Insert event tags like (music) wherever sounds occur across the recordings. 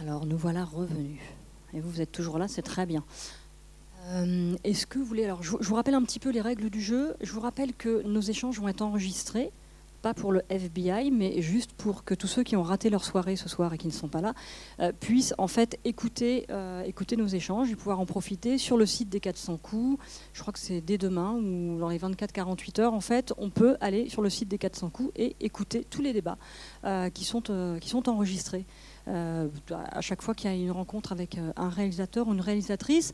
Alors nous voilà revenus. Et vous, vous êtes toujours là, c'est très bien. Euh, Est-ce que vous voulez. Alors, je, vous rappelle un petit peu les règles du jeu. Je vous rappelle que nos échanges vont être enregistrés, pas pour le FBI, mais juste pour que tous ceux qui ont raté leur soirée ce soir et qui ne sont pas là euh, puissent en fait écouter, euh, écouter nos échanges et pouvoir en profiter sur le site des 400 coups. Je crois que c'est dès demain ou dans les 24-48 heures, en fait, on peut aller sur le site des 400 coups et écouter tous les débats qui sont enregistrés. Euh, à chaque fois qu'il y a une rencontre avec euh, un réalisateur ou une réalisatrice,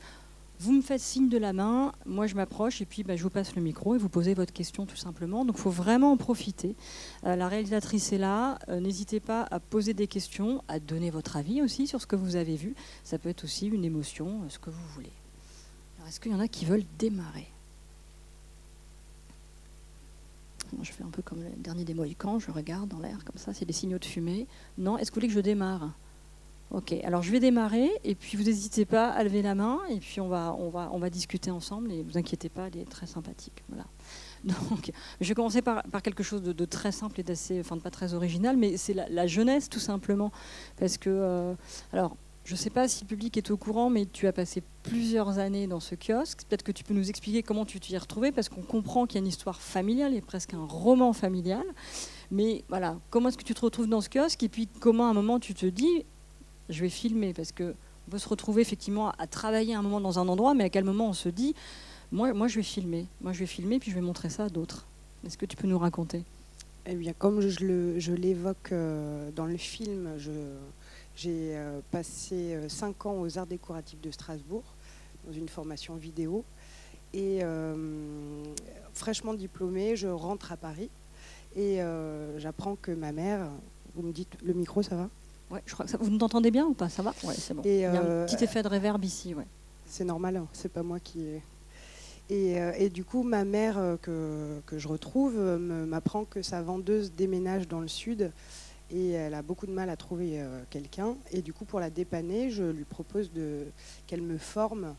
vous me faites signe de la main, moi je m'approche et puis bah, je vous passe le micro et vous posez votre question tout simplement. Donc il faut vraiment en profiter. Euh, la réalisatrice est là, n'hésitez pas à poser des questions, à donner votre avis aussi sur ce que vous avez vu. Ça peut être aussi une émotion, ce que vous voulez. Est-ce qu'il y en a qui veulent démarrer? Bon, Je fais un peu comme le dernier des Mohicans, je regarde dans l'air comme ça, c'est des signaux de fumée. Non, est-ce que vous voulez que je démarre? Ok, alors je vais démarrer et puis vous n'hésitez pas à lever la main et puis on va, on va, on va discuter ensemble et vous inquiétez pas, elle est très sympathique. Voilà. (laughs) Donc, je vais commencer par, quelque chose de, très simple et d'assez, enfin de pas très original, mais c'est la, la jeunesse tout simplement. Parce que, euh, alors, je ne sais pas si le public est au courant, mais tu as passé plusieurs années dans ce kiosque. Peut-être que tu peux nous expliquer comment tu t'y es retrouvé, parce qu'on comprend qu'il y a une histoire familiale et presque un roman familial. Mais voilà, comment est-ce que tu te retrouves dans ce kiosque Et puis comment à un moment tu te dis, je vais filmer? Parce qu'on peut se retrouver effectivement à travailler un moment dans un endroit, mais à quel moment on se dit, moi, moi je vais filmer, moi je vais filmer, puis je vais montrer ça à d'autres. Est-ce que tu peux nous raconter? Eh bien, comme je, je l'évoque euh, dans le film, je- j'ai euh, passé euh, cinq ans aux Arts décoratifs de Strasbourg, dans une formation vidéo. Et euh, fraîchement diplômée, je rentre à Paris et euh, j'apprends que ma mère, vous me dites, le micro, ça va? Ouais, je crois que ça, vous nous entendez bien ou pas? Ça va? Ouais, c'est bon. Et, Il y a un petit effet de réverb ici, ouais. C'est normal, hein, c'est pas moi qui. Et, euh, et du coup, ma mère, que, que je retrouve, m'apprend que sa vendeuse déménage dans le sud et elle a beaucoup de mal à trouver euh, quelqu'un. Et du coup, pour la dépanner, je lui propose qu'elle me forme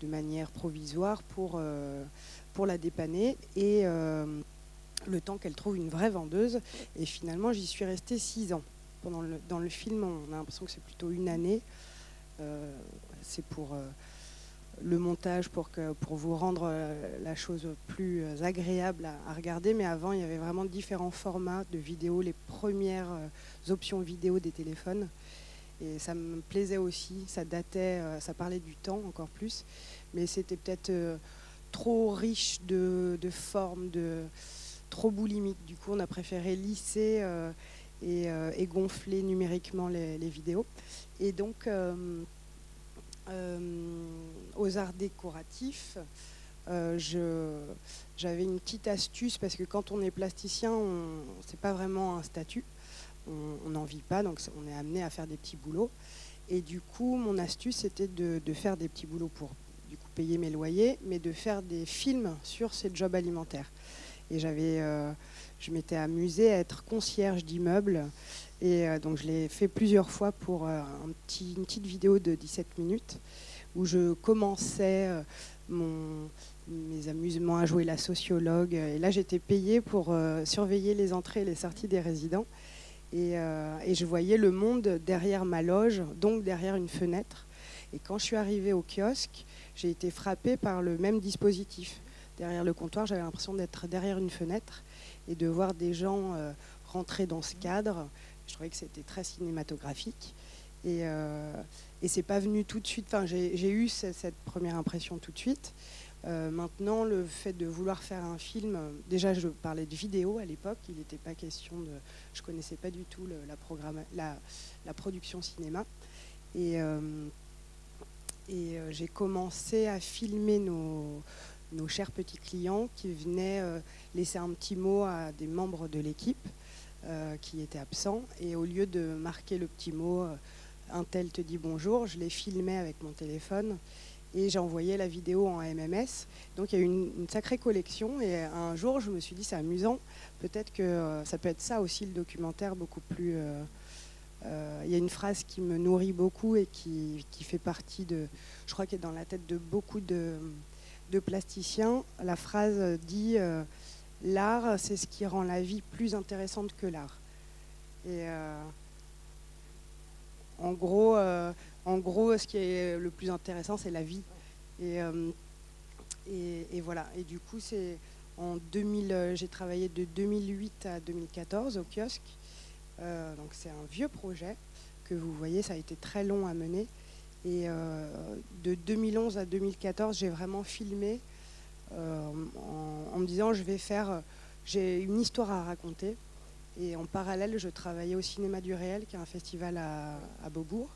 de manière provisoire pour, euh, pour la dépanner. Et euh, le temps qu'elle trouve une vraie vendeuse. Et finalement, j'y suis restée six ans. Pendant le, dans le film, on a l'impression que c'est plutôt une année. C'est pour le montage, pour, que, pour vous rendre euh, la chose plus euh, agréable à, regarder. Mais avant, il y avait vraiment différents formats de vidéos, les premières euh, options vidéo des téléphones. Et ça me plaisait aussi, ça datait, ça parlait du temps encore plus. Mais c'était peut-être trop riche de, de formes, de, trop boulimique. Du coup, on a préféré lisser et, et gonfler numériquement les, les vidéos. Et donc, aux arts décoratifs, euh, j'avais une petite astuce parce que quand on est plasticien, c'est pas vraiment un statut, on n'en vit pas, donc on est amené à faire des petits boulots. Et du coup, mon astuce c'était de, de faire des petits boulots pour du coup payer mes loyers, mais de faire des films sur ces jobs alimentaires. Et j'avais, euh, je m'étais amusée à être concierge d'immeubles. Et euh, donc je l'ai fait plusieurs fois pour euh, une petite vidéo de 17 minutes où je commençais euh, mes amusements à jouer la sociologue. Et là, j'étais payée pour surveiller les entrées et les sorties des résidents. Et, et je voyais le monde derrière ma loge, donc derrière une fenêtre. Et quand je suis arrivée au kiosque, j'ai été frappée par le même dispositif. Derrière le comptoir, j'avais l'impression d'être derrière une fenêtre et de voir des gens euh, rentrer dans ce cadre. Je trouvais que c'était très cinématographique. Et, euh, c'est pas venu tout de suite. Enfin, j'ai eu ce- cette première impression tout de suite. Euh, maintenant, le fait de vouloir faire un film, déjà je parlais de vidéo à l'époque, il n'était pas question de. Je connaissais pas du tout la, la, production cinéma. Et, j'ai commencé à filmer nos, nos chers petits clients qui venaient euh, laisser un petit mot à des membres de l'équipe euh, qui étaient absents. Et au lieu de marquer le petit mot, euh, un tel te dit bonjour, je les filmais avec mon téléphone et j'envoyais la vidéo en MMS. Donc il y a eu une, sacrée collection et un jour je me suis dit c'est amusant, peut-être que ça peut être ça aussi le documentaire beaucoup plus... Il y a une phrase qui me nourrit beaucoup et qui, qui fait partie de... Je crois qu'elle est dans la tête de beaucoup de, de plasticiens. La phrase dit euh, L'art, c'est ce qui rend la vie plus intéressante que l'art. Et, euh, en gros, en gros, ce qui est le plus intéressant, c'est la vie. Et, et, voilà. Et du coup, c'est en 2000, j'ai travaillé de 2008 à 2014 au kiosque. donc c'est un vieux projet que vous voyez, ça a été très long à mener. Et de 2011 à 2014, j'ai vraiment filmé en, me disant je vais faire, j'ai une histoire à raconter. Et en parallèle, je travaillais au Cinéma du Réel, qui est un festival à, Beaubourg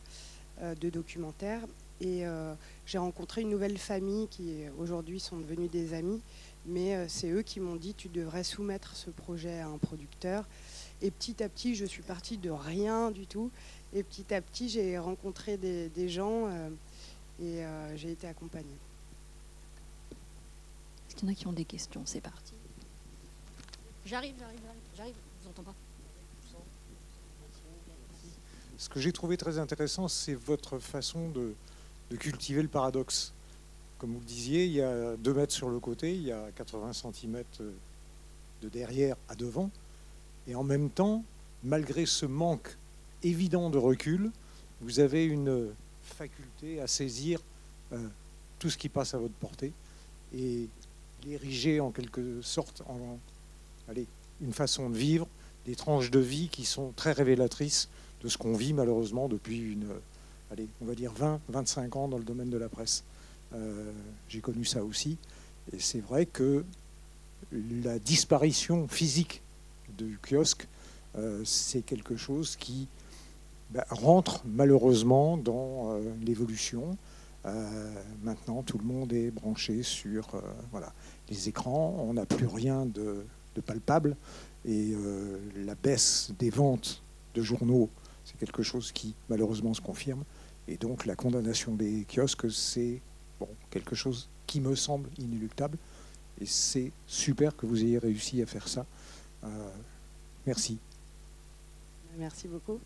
euh, de documentaires. Et euh, j'ai rencontré une nouvelle famille qui aujourd'hui sont devenus des amis. Mais euh, c'est eux qui m'ont dit tu devrais soumettre ce projet à un producteur. Et petit à petit, je suis partie de rien du tout. Et petit à petit, j'ai rencontré des, des gens et j'ai été accompagnée. Est-ce qu'il y en a qui ont des questions? C'est parti. J'arrive, j'arrive, j'arrive. Je vous entends pas. Ce que j'ai trouvé très intéressant, c'est votre façon de, cultiver le paradoxe. Comme vous le disiez, il y a 2 mètres sur le côté, il y a 80 cm de derrière à devant. Et en même temps, malgré ce manque évident de recul, vous avez une faculté à saisir euh, tout ce qui passe à votre portée et l'ériger en quelque sorte en une façon de vivre, des tranches de vie qui sont très révélatrices de ce qu'on vit malheureusement depuis une, allez, on va dire 20, 25 ans dans le domaine de la presse. Euh, j'ai connu ça aussi. Et c'est vrai que la disparition physique du kiosque, euh, c'est quelque chose qui bah, rentre malheureusement dans euh, l'évolution. maintenant, tout le monde est branché sur voilà, les écrans. On n'a plus rien de, palpable. Et la baisse des ventes de journaux c'est quelque chose qui malheureusement se confirme. Et donc la condamnation des kiosques, c'est quelque chose qui me semble inéluctable. Et c'est super que vous ayez réussi à faire ça. Euh, merci. Merci beaucoup.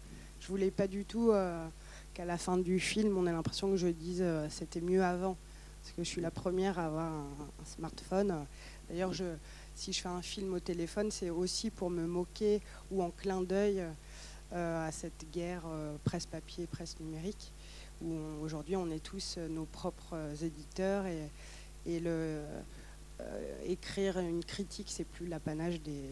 Je voulais pas du tout euh, qu'à la fin du film, on ait l'impression que je dise euh, c'était mieux avant. Parce que je suis la première à avoir un, smartphone. D'ailleurs, si je fais un film au téléphone, c'est aussi pour me moquer ou en clin d'œil euh, à cette guerre presse-papier, presse numérique, où aujourd'hui on est tous nos propres éditeurs et, écrire une critique, c'est plus l'apanage des,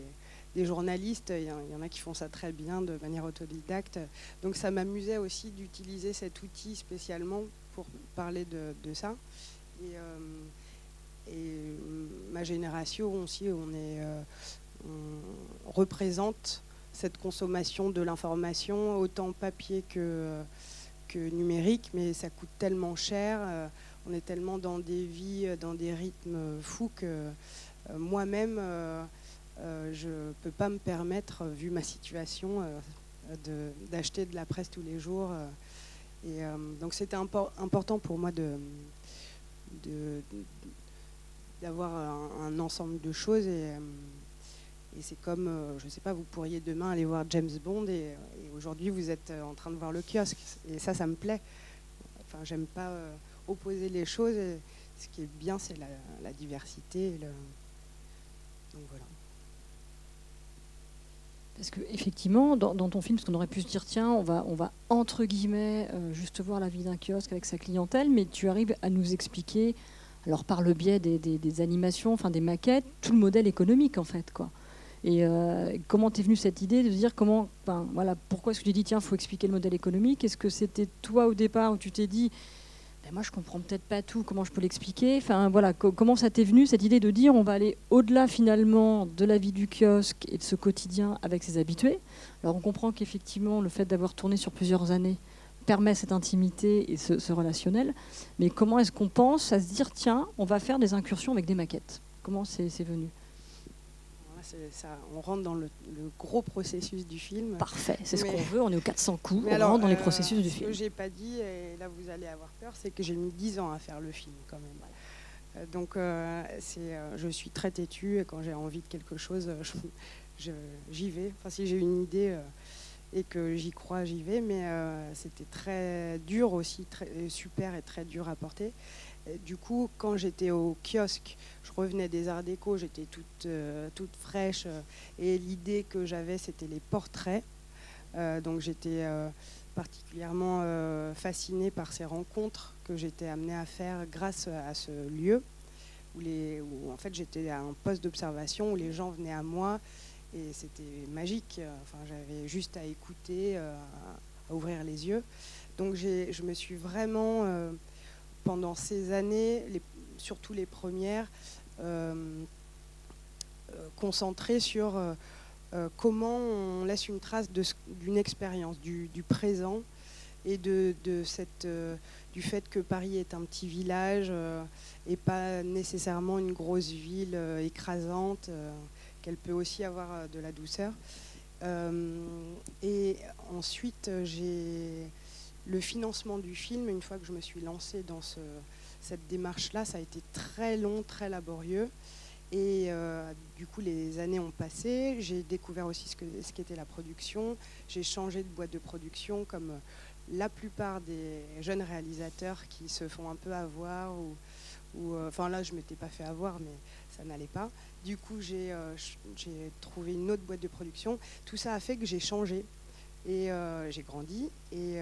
journalistes. Il y, en a qui font ça très bien de manière autodidacte. Donc ça m'amusait aussi d'utiliser cet outil spécialement pour parler de, ça. Et, et, ma génération aussi, on, est, on représente cette consommation de l'information, autant papier que, que numérique, mais ça coûte tellement cher, euh, on est tellement dans des vies, euh, dans des rythmes fous que euh, moi-même, je ne peux pas me permettre, vu ma situation, d'acheter de, la presse tous les jours. et donc c'était important pour moi d'avoir un, ensemble de choses et, c'est comme, euh, je ne sais pas, vous pourriez demain aller voir James Bond et, aujourd'hui vous êtes euh, en train de voir le kiosque. Et ça, ça me plaît. Enfin, j'aime pas euh, opposer les choses. ce qui est bien, c'est la, diversité. Donc voilà. Parce qu'effectivement, dans, dans ton film, ce qu'on aurait pu se dire, tiens, on va, entre guillemets juste voir la vie d'un kiosque avec sa clientèle, mais tu arrives à nous expliquer, alors par le biais des, animations, enfin des maquettes, tout le modèle économique en fait, quoi. Et euh, comment t'es venue cette idée de dire comment, voilà, pourquoi est-ce que tu dis tiens, faut expliquer le modèle économique? Est-ce que c'était toi au départ où tu t'es dit ben moi je comprends peut-être pas tout, comment je peux l'expliquer? Enfin voilà, comment ça t'est venu cette idée de dire on va aller au-delà finalement de la vie du kiosque et de ce quotidien avec ses habitués? Alors on comprend qu'effectivement le fait d'avoir tourné sur plusieurs années permet cette intimité et ce, ce relationnel, mais comment est-ce qu'on pense à se dire tiens, on va faire des incursions avec des maquettes? Comment c'est venu? Ça, on rentre dans le, gros processus du film. Parfait, c'est ce qu'on veut, on est aux 400 coups, on rentre dans les euh, processus du film. Ce que j'ai pas dit, et là vous allez avoir peur, c'est que j'ai mis 10 ans à faire le film quand même. Euh, donc euh, je suis très têtue et quand j'ai envie de quelque chose, j'y vais. Enfin, si j'ai une idée et que j'y crois, j'y vais. Mais c'était très dur aussi, très, super et très dur à porter. Du coup, quand j'étais au kiosque, je revenais des arts déco, j'étais toute, euh, toute fraîche. Euh, et l'idée que j'avais, c'était les portraits. Euh, donc j'étais particulièrement euh, fascinée par ces rencontres que j'étais amenée à faire grâce à ce lieu, où, les, où en fait j'étais à un poste d'observation où les gens venaient à moi et c'était magique. Enfin, j'avais juste à écouter, euh, à ouvrir les yeux. Donc je me suis vraiment, euh, pendant ces années, surtout les premières, concentrée sur euh, comment on laisse une trace d'une expérience, du, présent et de, cette, euh, du fait que Paris est un petit village euh, et pas nécessairement une grosse ville écrasante, qu'elle peut aussi avoir de la douceur. et ensuite, j'ai le financement du film, une fois que je me suis lancée dans cette démarche-là, ça a été très long, très laborieux. Et euh, du coup, les années ont passé. J'ai découvert aussi ce, que, ce qu'était la production. J'ai changé de boîte de production, comme euh, la plupart des jeunes réalisateurs qui se font un peu avoir. Ou, euh, enfin là, je m'étais pas fait avoir, mais ça n'allait pas. Du coup, j'ai, j'ai trouvé une autre boîte de production. Tout ça a fait que j'ai changé et j'ai grandi. Et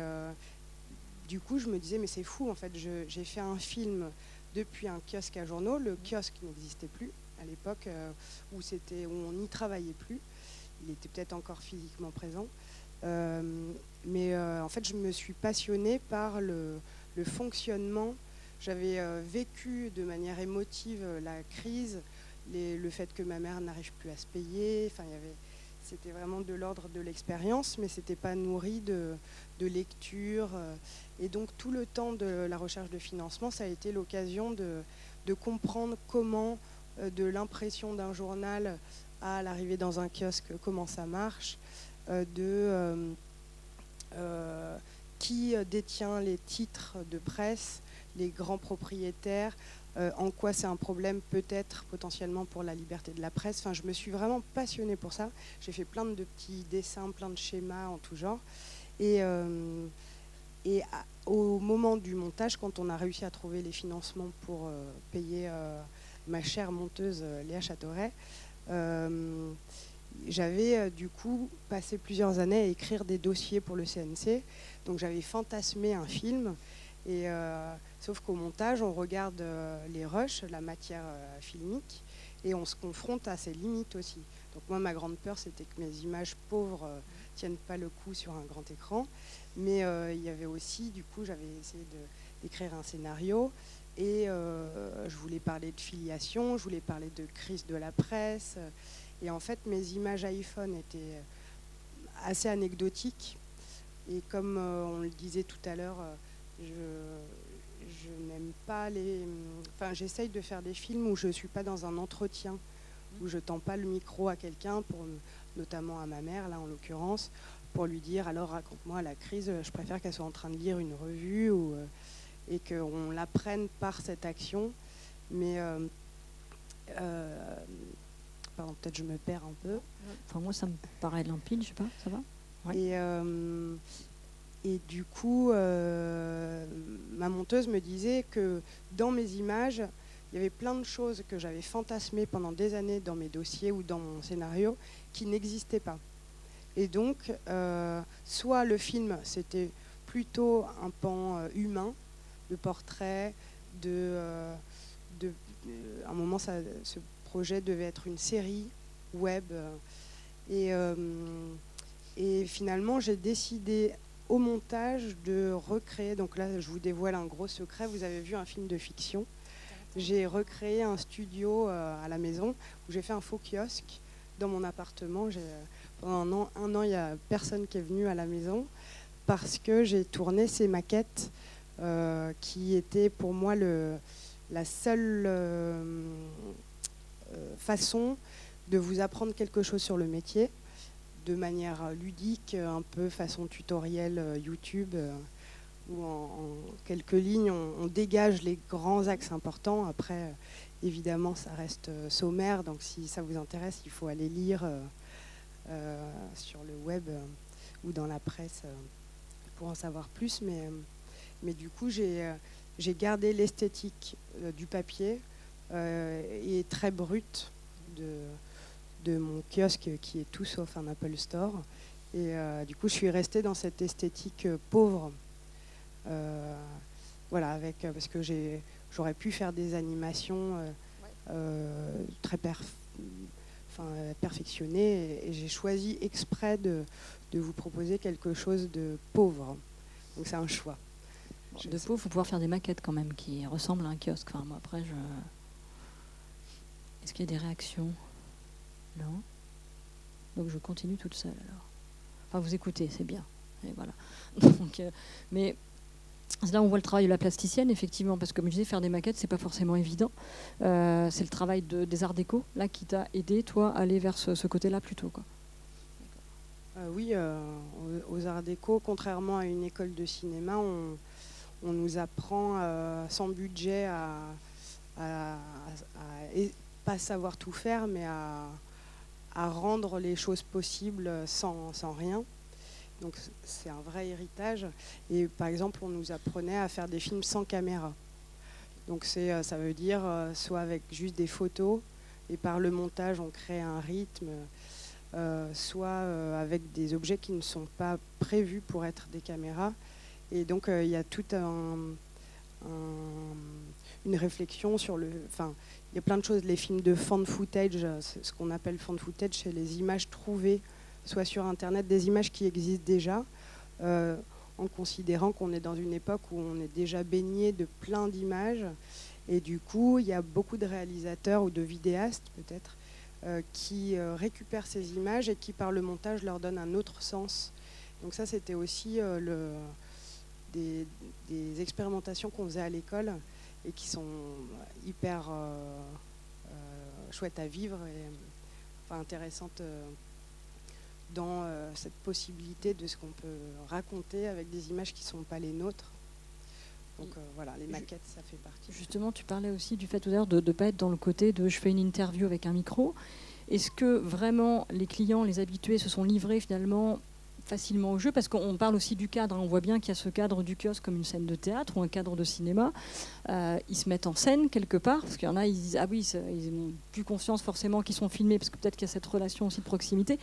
du coup, je me disais, mais c'est fou, en fait, j'ai fait un film depuis un kiosque à journaux. Le kiosque n'existait plus à l'époque euh, où, c'était, où on n'y travaillait plus. Il était peut-être encore physiquement présent. Euh, mais euh, en fait, je me suis passionnée par le, fonctionnement. J'avais vécu de manière émotive la crise, le fait que ma mère n'arrive plus à se payer. Enfin, il y avait, c'était vraiment de l'ordre de l'expérience, mais c'était pas nourri de, de lecture. Et donc tout le temps de la recherche de financement, ça a été l'occasion de, de comprendre comment euh, de l'impression d'un journal à l'arrivée dans un kiosque, comment ça marche, euh, de euh, qui détient les titres de presse, les grands propriétaires, en quoi c'est un problème peut-être potentiellement pour la liberté de la presse. Enfin, je me suis vraiment passionnée pour ça. J'ai fait plein de petits dessins, plein de schémas en tout genre. Et, et au moment du montage, quand on a réussi à trouver les financements pour payer ma chère monteuse euh, Léa Châteauret, euh, j'avais euh, du coup passé plusieurs années à écrire des dossiers pour le CNC. Donc j'avais fantasmé un film. Et, sauf qu'au montage, on regarde les rushs, la matière filmique, et on se confronte à ses limites aussi. Donc moi, ma grande peur, c'était que mes images pauvres tiennent pas le coup sur un grand écran. Mais il y avait aussi, du coup, j'avais essayé d'écrire un scénario et euh, je voulais parler de filiation, je voulais parler de crise de la presse. Et en fait, mes images iPhone étaient assez anecdotiques. Et comme euh, on le disait tout à l'heure, euh, je, je n'aime pas les. Enfin, j'essaye de faire des films où je ne suis pas dans un entretien, où je tends pas le micro à quelqu'un, pour, notamment à ma mère, là en l'occurrence, pour lui dire alors raconte-moi la crise, je préfère qu'elle soit en train de lire une revue ou et qu'on l'apprenne par cette action. Mais euh, euh, pardon, peut-être je me perds un peu. Enfin, moi, ça me paraît limpide, je sais pas, ça va? Et, euh, et du coup, ma monteuse me disait que dans mes images, il y avait plein de choses que j'avais fantasmées pendant des années dans mes dossiers ou dans mon scénario qui n'existaient pas. Et donc, soit le film, c'était plutôt un pan humain, de portraits, de, euh, à un moment, ce projet devait être une série web. Euh, et finalement, j'ai décidé au montage de recréer, donc là je vous dévoile un gros secret, vous avez vu un film de fiction, j'ai recréé un studio euh, à la maison. Où j'ai fait un faux kiosque dans mon appartement. Pendant un an, un an, il n'y a personne qui est venu à la maison parce que j'ai tourné ces maquettes euh, qui était pour moi la seule euh, euh, façon de vous apprendre quelque chose sur le métier de manière ludique, un peu façon tutoriel YouTube, où en, quelques lignes on, dégage les grands axes importants. Après, évidemment, ça reste sommaire, donc si ça vous intéresse, il faut aller lire sur le web ou dans la presse pour en savoir plus. Mais mais du coup, j'ai euh, gardé l'esthétique euh, du papier euh, et très brute de, de mon kiosque qui est tout sauf un Apple Store. Et du coup, je suis restée dans cette esthétique pauvre. voilà, avec, parce que j'aurais pu faire des animations très perfectionnées et, j'ai choisi exprès de, de vous proposer quelque chose de pauvre. Donc c'est un choix. de pauvre, il faut pouvoir faire des maquettes quand même qui ressemblent à un kiosque. Enfin, moi, après, je... Est-ce qu'il y a des réactions? Non. Donc je continue toute seule alors. Enfin, vous écoutez, c'est bien. Et voilà. (laughs) Donc, euh, mais là on voit le travail de la plasticienne, effectivement, parce que comme je disais, faire des maquettes, c'est pas forcément évident. Euh, c'est le travail de, des arts déco, là, qui t'a aidé, toi, à aller vers ce, côté-là plutôt. Quoi. Euh, oui, aux, arts déco, contrairement à une école de cinéma, on, nous apprend sans budget à, pas savoir tout faire, mais à, rendre les choses possibles sans, rien. Donc c'est un vrai héritage. Et par exemple, on nous apprenait à faire des films sans caméra. Donc c'est, ça veut dire soit avec juste des photos, et par le montage, on crée un rythme. Euh, soit euh, avec des objets qui ne sont pas prévus pour être des caméras. Et donc euh, il y a toute une réflexion sur le. Enfin, il y a plein de choses. Les films de fan footage, ce qu'on appelle fan footage, c'est les images trouvées, soit sur Internet, des images qui existent déjà, en considérant qu'on est dans une époque où on est déjà baigné de plein d'images. Et du coup, il y a beaucoup de réalisateurs ou de vidéastes, peut-être, euh, qui euh, récupèrent ces images et qui, par le montage, leur donnent un autre sens. Donc ça, c'était aussi euh, le, des, expérimentations qu'on faisait à l'école et qui sont hyper chouettes à vivre et enfin, intéressantes dans cette possibilité de ce qu'on peut raconter avec des images qui ne sont pas les nôtres. Donc voilà, les maquettes, ça fait partie. Justement, tu parlais aussi du fait tout de ne pas être dans le côté de je fais une interview avec un micro. Est-ce que vraiment les clients, les habitués se sont livrés finalement facilement au jeu parce qu'on parle aussi du cadre. Hein. On voit bien qu'il y a ce cadre du kiosque comme une scène de théâtre ou un cadre de cinéma. Euh, ils se mettent en scène quelque part parce qu'il y en a, ils ah oui, ils n'ont plus conscience forcément qu'ils sont filmés parce que peut-être qu'il y a cette relation aussi de proximité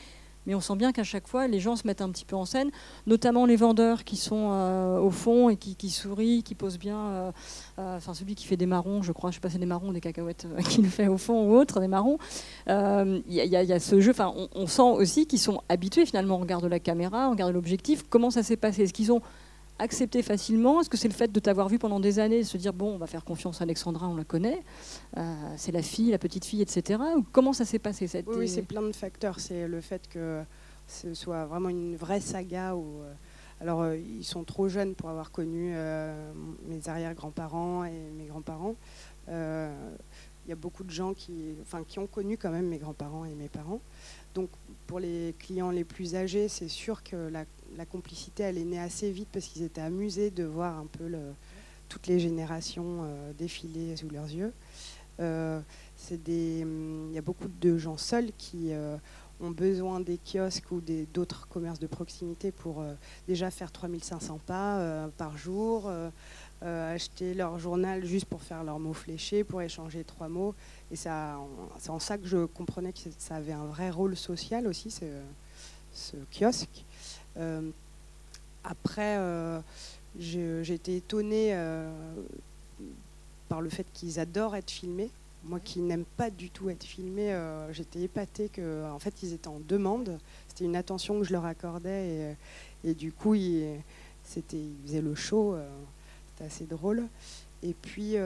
mais on sent bien qu'à chaque fois, les gens se mettent un petit peu en scène, notamment les vendeurs qui sont euh, au fond et qui, sourient, qui posent bien. Euh, euh, enfin, celui qui fait des marrons, je crois, je sais pas, c'est des marrons, des cacahuètes, (laughs) qui le fait au fond ou autre, des marrons. Il y, a ce jeu. On, on, sent aussi qu'ils sont habitués finalement au regard de la caméra, au regard de l'objectif. Comment ça s'est passé Est-ce qu'ils ont accepter facilement Est-ce que c'est le fait de t'avoir vu pendant des années, se dire bon, on va faire confiance à Alexandra, on la connaît, euh, c'est la fille, la petite fille, etc. Ou comment ça s'est passé cette Oui, c'est plein de facteurs. C'est le fait que ce soit vraiment une vraie saga où. Euh, alors, euh, ils sont trop jeunes pour avoir connu mes arrière-grands-parents et mes grands-parents. Il y a beaucoup de gens qui, enfin, qui ont connu quand même mes grands-parents et mes parents. Donc, pour les clients les plus âgés, c'est sûr que la la complicité, elle est née assez vite parce qu'ils étaient amusés de voir un peu toutes les générations euh, défiler sous leurs yeux. Euh, il y a beaucoup de gens seuls qui euh, ont besoin des kiosques ou d'autres commerces de proximité pour déjà faire 3500 pas par jour, acheter leur journal juste pour faire leurs mots fléchés, pour échanger trois mots. Et c'est en ça que je comprenais que ça avait un vrai rôle social aussi, ce kiosque. Euh, après, euh, j'ai été étonnée euh, par le fait qu'ils adorent être filmés. Moi qui n'aime pas du tout être filmé, j'étais épatée qu'en en fait ils étaient en demande. C'était une attention que je leur accordais et, du coup ils, ils faisaient le show. C'était assez drôle. Et puis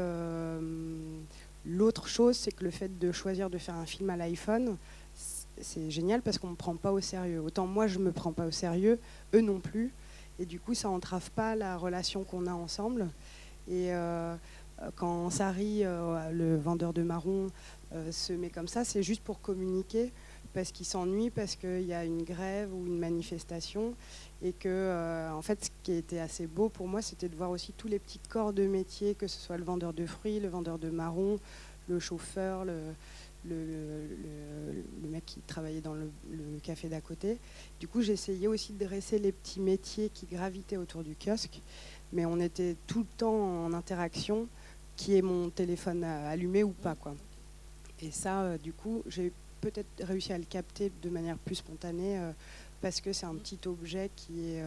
l'autre chose, c'est que le fait de choisir de faire un film à l'iPhone, c'est génial parce qu'on ne me prend pas au sérieux. Autant moi, je ne me prends pas au sérieux, eux non plus. Et du coup, ça entrave pas la relation qu'on a ensemble. Et euh, quand Sari, euh, le vendeur de marron, euh, se met comme ça, c'est juste pour communiquer parce qu'il s'ennuie, parce qu'il y a une grève ou une manifestation. Et que, en fait, ce qui était assez beau pour moi, c'était de voir aussi tous les petits corps de métier, que ce soit le vendeur de fruits, le vendeur de marron, le chauffeur, le, le, mec qui travaillait dans le, café d'à côté. Du coup, j'essayais aussi de dresser les petits métiers qui gravitaient autour du kiosque, mais on était tout le temps en interaction, qui est mon téléphone allumé ou pas. Quoi. Et ça, euh, du coup, j'ai peut-être réussi à le capter de manière plus spontanée euh, parce que c'est un petit objet qui, est,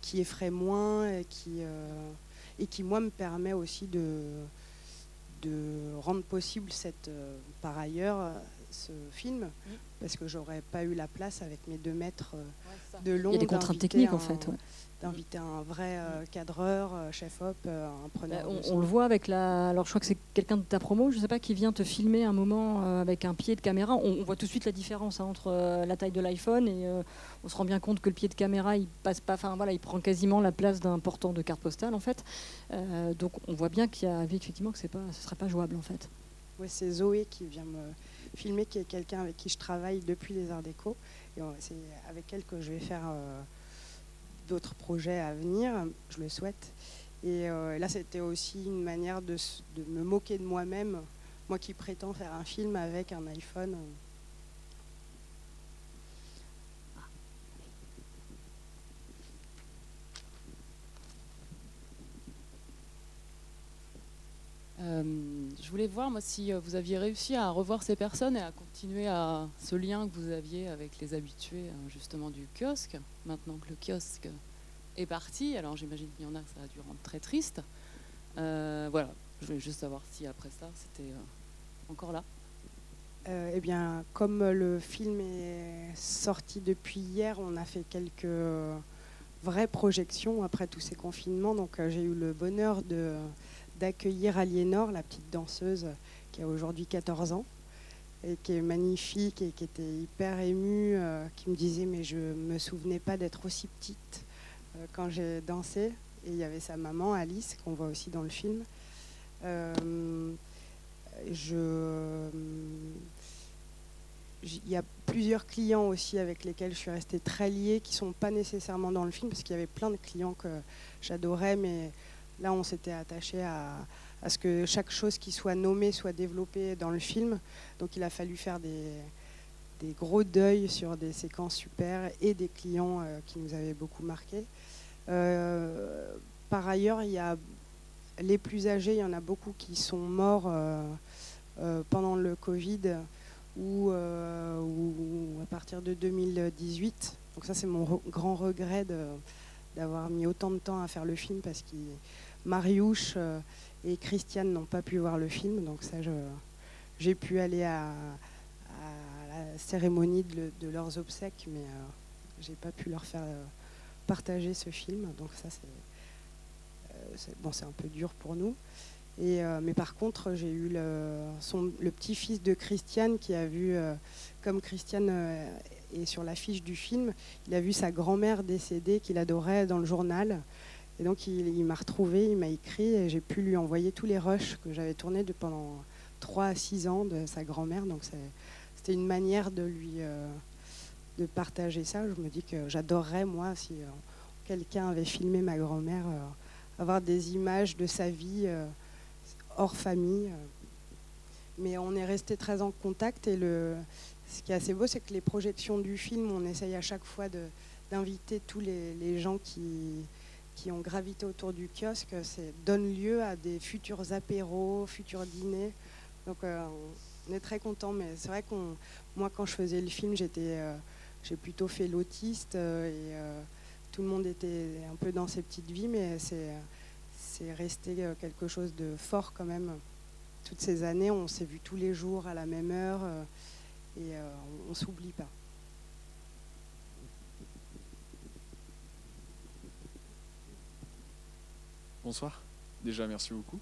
qui effraie moins et qui, et qui, moi, me permet aussi de, de rendre possible cette, par ailleurs ce film, mm. parce que j'aurais pas eu la place avec mes deux mètres de long. Il y a des contraintes techniques en fait d'inviter un vrai euh, cadreur, euh, chef-op, euh, un preneur. Bah, on, le voit avec la. Alors, je crois que c'est quelqu'un de ta promo, je sais pas, qui vient te filmer un moment avec un pied de caméra. On, voit tout de suite la différence hein, entre la taille de l'iPhone et on se rend bien compte que le pied de caméra, il passe pas. Enfin, voilà, il prend quasiment la place d'un portant de carte postale, en fait. donc, on voit bien qu'il y a effectivement que c'est pas, ce serait pas jouable, en fait. Oui, c'est Zoé qui vient me filmer, qui est quelqu'un avec qui je travaille depuis les Arts Déco. Et c'est avec elle que je vais faire d'autres projets à venir, je le souhaite. Et euh, là, c'était aussi une manière de, de me moquer de moi-même, moi qui prétends faire un film avec un iPhone. Euh, je voulais voir moi si euh, vous aviez réussi à revoir ces personnes et à continuer à ce lien que vous aviez avec les habitués hein, justement du kiosque. Maintenant que le kiosque est parti, alors j'imagine qu'il y en a, ça a dû rendre très triste. Euh, voilà, je voulais juste savoir si après ça, c'était encore là. eh bien, comme le film est sorti depuis hier, on a fait quelques vraies projections après tous ces confinements. Donc, j'ai eu le bonheur de d'accueillir Aliénor, la petite danseuse qui a aujourd'hui 14 ans et qui est magnifique et qui était hyper émue, euh, qui me disait mais je me souvenais pas d'être aussi petite euh, quand j'ai dansé. Et il y avait sa maman Alice qu'on voit aussi dans le film. Euh, je, il y a plusieurs clients aussi avec lesquels je suis restée très liée, qui sont pas nécessairement dans le film, parce qu'il y avait plein de clients que j'adorais, mais Là, on s'était attaché à, ce que chaque chose qui soit nommée soit développée dans le film. Donc il a fallu faire des, gros deuils sur des séquences super et des clients euh, qui nous avaient beaucoup marqués. Euh, par ailleurs, il y a les plus âgés, il y en a beaucoup qui sont morts euh, pendant le Covid ou, à partir de 2018. Donc ça, c'est mon grand regret d'avoir mis autant de temps à faire le film parce qu'il Mariouche euh, et Christiane n'ont pas pu voir le film, donc ça, j'ai pu aller à, la cérémonie de, leurs obsèques, mais euh, j'ai pas pu leur faire euh, partager ce film, donc ça c'est bon, c'est un peu dur pour nous. Mais par contre, j'ai eu le, le petit-fils de Christiane qui a vu, comme Christiane est sur l'affiche du film, il a vu sa grand-mère décédée qu'il adorait dans le journal. Et donc il, m'a retrouvé, il m'a écrit et j'ai pu lui envoyer tous les rushs que j'avais tournés pendant 3 à 6 ans de sa grand-mère. Donc c'était une manière de lui euh, de partager ça. Je me dis que j'adorerais, moi, si euh, quelqu'un avait filmé ma grand-mère, euh, avoir des images de sa vie hors famille. Mais on est resté très en contact et ce qui est assez beau, c'est que les projections du film, on essaye à chaque fois d'inviter tous les gens qui qui ont gravité autour du kiosque c'est, donne lieu à des futurs apéros, futurs dîners. Donc euh, on est très content, mais c'est vrai que moi quand je faisais le film, j'étais, euh, j'ai plutôt fait l'autiste euh, et tout le monde était un peu dans ses petites vies, mais c'est, c'est resté quelque chose de fort quand même. Toutes ces années, on s'est vu tous les jours à la même heure et on, on s'oublie pas. Bonsoir. Déjà, merci beaucoup.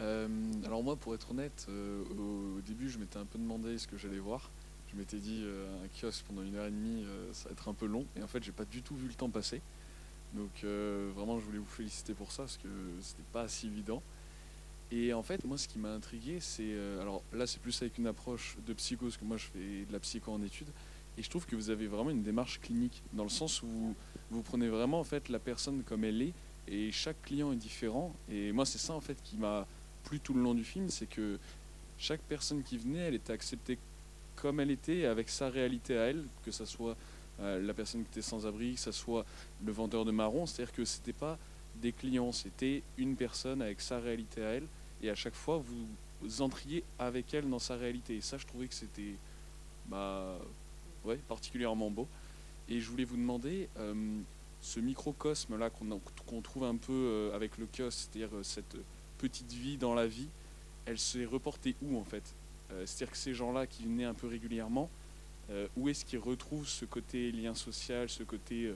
Euh, alors moi, pour être honnête, euh, au, début, je m'étais un peu demandé ce que j'allais voir. Je m'étais dit euh, un kiosque pendant une heure et demie, ça va être un peu long. Et en fait, j'ai pas du tout vu le temps passer. Donc vraiment, je voulais vous féliciter pour ça parce que c'était pas si évident. Et en fait, moi, ce qui m'a intrigué, c'est alors là, c'est plus avec une approche de psychose que moi, je fais de la psycho en études. Et je trouve que vous avez vraiment une démarche clinique dans le sens où vous, vous prenez vraiment en fait la personne comme elle est et chaque client est différent. Et moi, c'est ça en fait qui m'a plu tout le long du film, c'est que chaque personne qui venait, elle était acceptée comme elle était, avec sa réalité à elle, que ce soit euh, la personne qui était sans abri, que ce soit le vendeur de marron. C'est-à-dire que c'était pas des clients, c'était une personne avec sa réalité à elle, et à chaque fois vous entriez avec elle dans sa réalité. Et ça, je trouvais que c'était bah, particulièrement beau. Et je voulais vous demander, ce microcosme-là qu'on trouve un peu avec le kiosque, c'est-à-dire cette petite vie dans la vie, elle s'est reportée où en fait? C'est-à-dire que ces gens-là qui venaient un peu régulièrement, où est-ce qu'ils retrouvent ce côté lien social, ce côté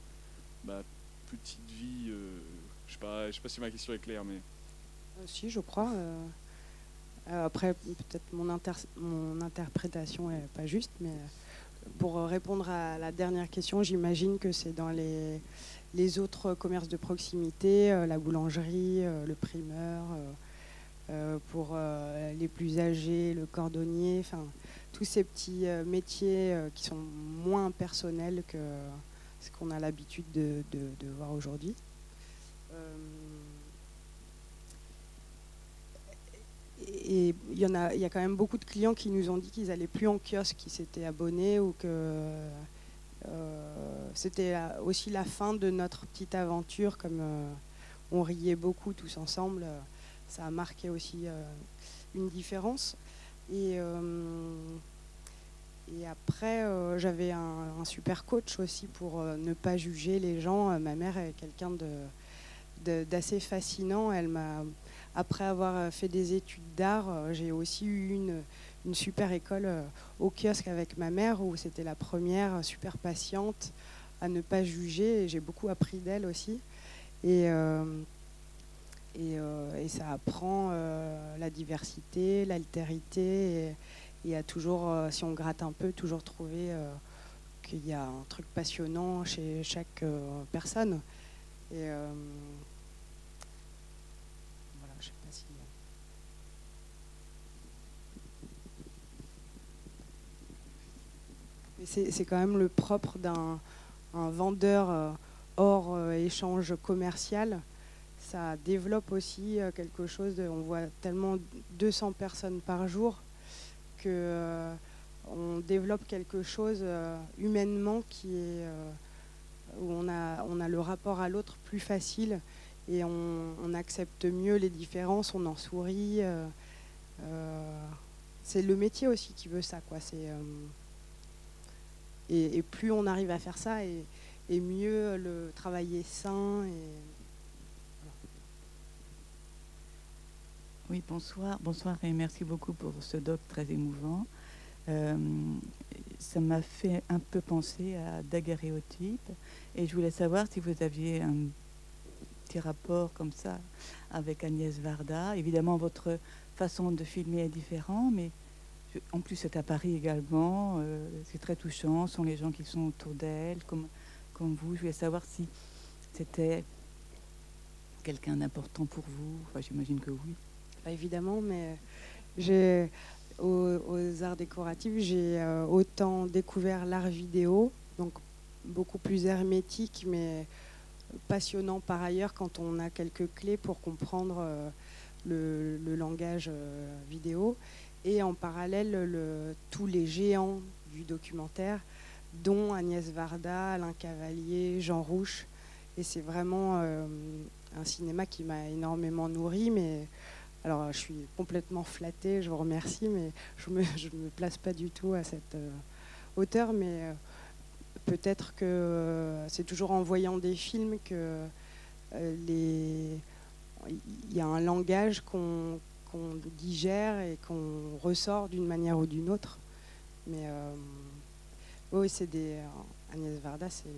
bah, petite vie Je ne sais, pas, sais pas si ma question est claire, mais... Si, je crois. Euh, après, peut-être mon, mon, interprétation n'est pas juste, mais euh, pour répondre à la dernière question, j'imagine que c'est dans les, les, autres commerces de proximité, euh, la boulangerie, le primeur, pour les plus âgés, le cordonnier, tous ces petits métiers qui sont moins personnels que ce qu'on a l'habitude de, voir aujourd'hui. et il y, a, quand même beaucoup de clients qui nous ont dit qu'ils n'allaient plus en kiosque, qui s'étaient abonnés ou que euh, c'était aussi la fin de notre petite aventure, comme euh, on riait beaucoup tous ensemble. ça a marqué aussi euh, une différence. Et, et après, j'avais un, super coach aussi pour ne pas juger les gens. Ma mère est quelqu'un de, d'assez fascinant. Elle m'a après avoir euh, fait des études d'art, euh, j'ai aussi eu une, une super école euh, au kiosque avec ma mère où c'était la première, super patiente, à ne pas juger. Et j'ai beaucoup appris d'elle aussi. Et, et, et, ça apprend la diversité, l'altérité. Et, à toujours, si on gratte un peu, toujours trouver qu'il y a un truc passionnant chez chaque personne. C'est quand même le propre d'un vendeur euh, hors euh, échange commercial. Ça développe aussi euh, quelque chose, on voit tellement 200 personnes par jour que on développe quelque chose humainement qui est où on a, on a le rapport à l'autre plus facile et on, accepte mieux les différences, on en sourit. c'est le métier aussi qui veut ça, quoi. C'est et, plus on arrive à faire ça, et, mieux le travail est sain. Oui, bonsoir. Bonsoir et merci beaucoup pour ce doc très émouvant. Euh, ça m'a fait un peu penser à daguerréotype et je voulais savoir si vous aviez un petit rapport comme ça avec Agnès Varda. Évidemment, votre façon de filmer est différente, mais en plus, c'est à Paris également. Euh, c'est très touchant. Ce sont les gens qui sont autour d'elle, comme, vous. Je voulais savoir si c'était quelqu'un d'important pour vous. Enfin, J'imagine que oui. évidemment, mais j'ai aux, arts décoratifs, j'ai euh, autant découvert l'art vidéo, donc beaucoup plus hermétique, mais passionnant par ailleurs quand on a quelques clés pour comprendre euh, le, langage vidéo et en parallèle le, tous les géants du documentaire, dont Agnès Varda, Alain Cavalier, Jean Rouche. Et c'est vraiment euh, un cinéma qui m'a énormément nourri, mais alors je suis complètement flattée, je vous remercie, mais je ne me, place pas du tout à cette euh, hauteur, mais euh, peut-être que c'est toujours en voyant des films que il y a un langage qu'on qu'on digère et qu'on ressort d'une manière ou d'une autre. Mais euh, oui, c'est des. Agnès Varda, c'est.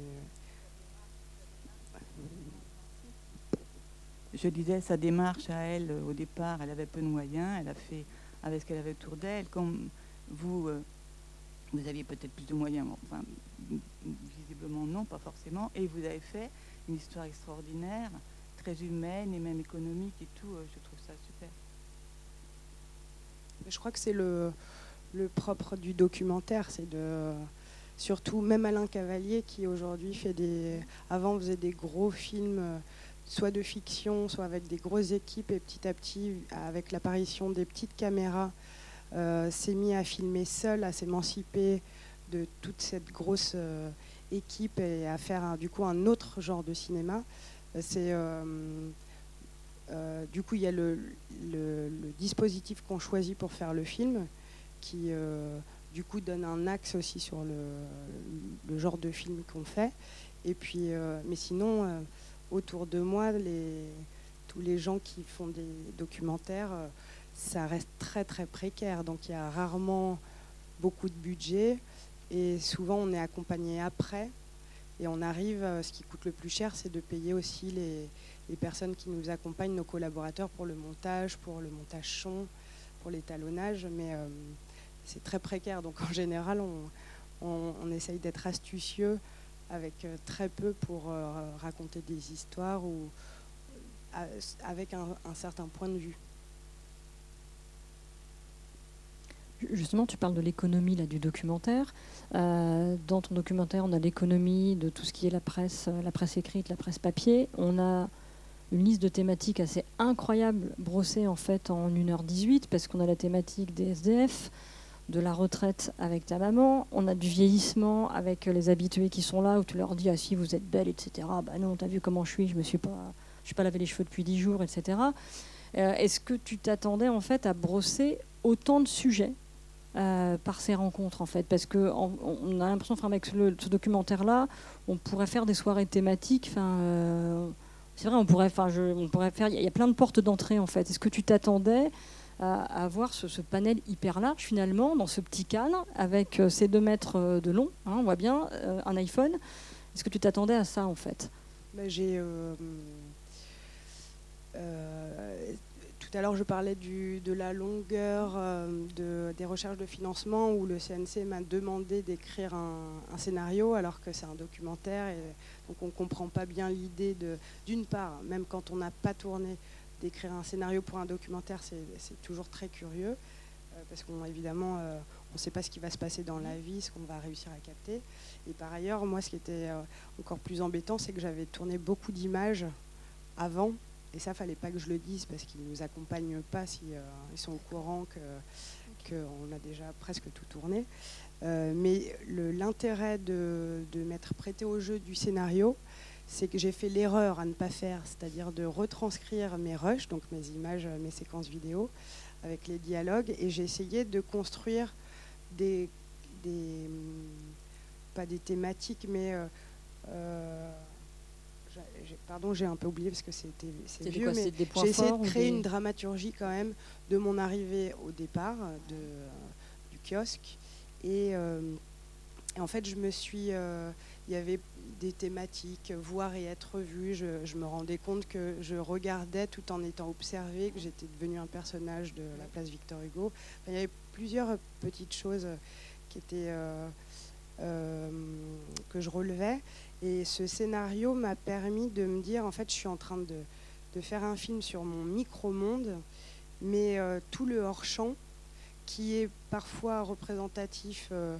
Je disais, sa démarche à elle, au départ, elle avait peu de moyens, elle a fait avec ce qu'elle avait autour d'elle. Comme vous, euh, vous aviez peut-être plus de moyens, enfin, visiblement non, pas forcément, et vous avez fait une histoire extraordinaire, très humaine et même économique et tout. Euh, je trouve ça super. Je crois que c'est le, propre du documentaire, c'est de surtout même Alain Cavalier qui aujourd'hui fait des avant faisait des gros films soit de fiction soit avec des grosses équipes et petit à petit avec l'apparition des petites caméras euh, s'est mis à filmer seul à s'émanciper de toute cette grosse euh, équipe et à faire du coup un autre genre de cinéma. C'est euh, euh, du coup, il y a le, dispositif qu'on choisit pour faire le film, qui euh, du coup donne un axe aussi sur le genre de film qu'on fait. Et puis, mais sinon, autour de moi, tous les gens qui font des documentaires, ça reste très très précaire. Donc il y a rarement beaucoup de budget et souvent on est accompagné après et on arrive, ce qui coûte le plus cher, c'est de payer aussi les, les, personnes qui nous accompagnent, nos collaborateurs pour le montage, pour le montage son, pour l'étalonnage, mais euh, c'est très précaire. Donc en général, on, essaye d'être astucieux avec euh, très peu pour euh, raconter des histoires ou avec un, certain point de vue. Justement, tu parles de l'économie du documentaire. Dans ton documentaire, on a l'économie de tout ce qui est la presse, la presse écrite, la presse papier. On a une liste de thématiques assez incroyable brossée en fait en 1h18 parce qu'on a la thématique des SDF, de la retraite avec ta maman, on a du vieillissement avec les habitués qui sont là où tu leur dis ah si vous êtes belle etc. Bah non t'as vu comment je suis, je me suis pas, je suis pas lavé les cheveux depuis 10 jours etc. Euh, est-ce que tu t'attendais en fait à brosser autant de sujets euh, par ces rencontres en fait? Parce que on, a l'impression enfin avec ce, documentaire là on pourrait faire des soirées thématiques enfin euh, c'est vrai on pourrait pourrait faire il y, a plein de portes d'entrée en fait. Est-ce que tu t'attendais à, avoir ce, panel hyper large finalement dans ce petit cadre avec euh, ces deux mètres de long hein, on voit bien un iPhone? Est-ce que tu t'attendais à ça en fait? Ben, j'ai tout à l'heure, je parlais de la longueur euh, des recherches de financement où le CNC m'a demandé d'écrire un, scénario alors que c'est un documentaire donc on ne comprend pas bien l'idée d'une part, même quand on n'a pas tourné, d'écrire un scénario pour un documentaire, c'est toujours très curieux euh, parce qu'évidemment, euh, on ne sait pas ce qui va se passer dans la vie, ce qu'on va réussir à capter. Et par ailleurs, moi, ce qui était encore plus embêtant, c'est que j'avais tourné beaucoup d'images avant et ça, fallait pas que je le dise parce qu'ils ne nous accompagnent pas s'ils si, euh, sont au courant qu'on a déjà presque tout tourné. Euh, mais l'intérêt de, m'être prêté au jeu du scénario, c'est que j'ai fait l'erreur à ne pas faire, c'est-à-dire de retranscrire mes rushs, donc mes images, mes séquences vidéo, avec les dialogues, et j'ai essayé de construire des, des pas des thématiques, mais euh, pardon, j'ai un peu oublié parce que c'était c'est vieux, mais j'ai essayé de créer une dramaturgie quand même de mon arrivée au départ de, du kiosque. Euh, et, en fait, je me suis, euh, il y avait des thématiques, voir et être vu. Je, me rendais compte que je regardais tout en étant observé, que j'étais devenu un personnage de la place Victor Hugo. il y avait plusieurs petites choses qui étaient euh, que je relevais. Et ce scénario m'a permis de me dire, en fait, je suis en train de, de faire un film sur mon micro-monde, mais tout le hors-champ, qui est parfois représentatif euh,